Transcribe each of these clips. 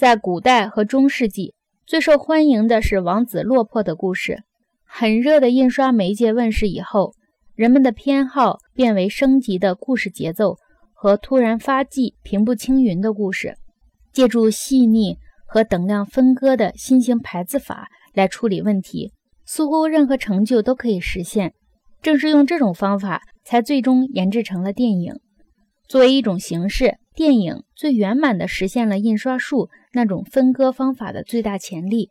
在古代和中世纪，最受欢迎的是王子落魄的故事。很热的印刷媒介问世以后，人们的偏好变为升级的故事节奏和突然发迹、平步青云的故事。借助细腻和等量分割的新型排字法来处理问题，似乎任何成就都可以实现。正是用这种方法，才最终研制成了电影。作为一种形式，电影最圆满地实现了印刷术那种分割方法的最大潜力。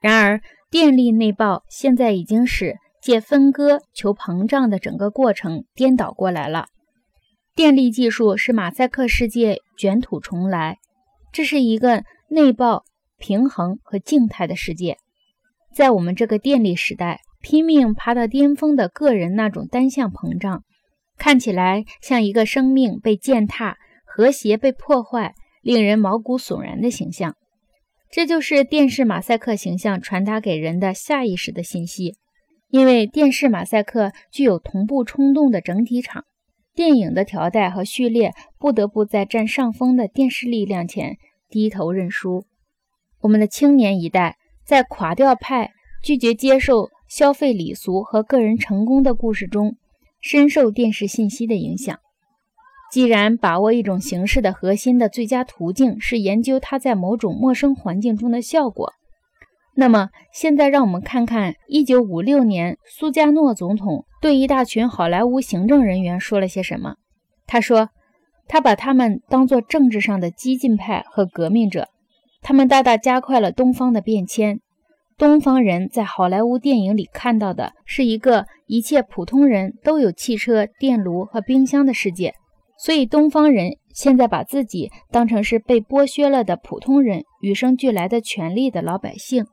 然而，电力内爆现在已经使借分割求膨胀的整个过程颠倒过来了。电力技术使马赛克世界卷土重来，这是一个内爆、平衡和静态的世界。在我们这个电力时代，拼命爬到巅峰的个人那种单向膨胀，看起来像一个生命被践踏、和谐被破坏、令人毛骨悚然的形象。这就是电视马赛克形象传达给人的下意识的信息，因为电视马赛克具有同步冲动的整体场，电影的条带和序列不得不在占上风的电视力量前低头认输。我们的青年一代在垮掉派拒绝接受消费礼俗和个人成功的故事中，深受电视信息的影响。既然把握一种形式的核心的最佳途径是研究它在某种陌生环境中的效果，那么现在让我们看看1956年苏加诺总统对一大群好莱坞行政人员说了些什么。他说：“他把他们当作政治上的激进派和革命者，他们大大加快了东方的变迁。东方人在好莱坞电影里看到的是一个一切普通人都有汽车、电炉和冰箱的世界。”所以，东方人现在把自己当成是被剥削了的普通人，与生俱来的权利的老百姓。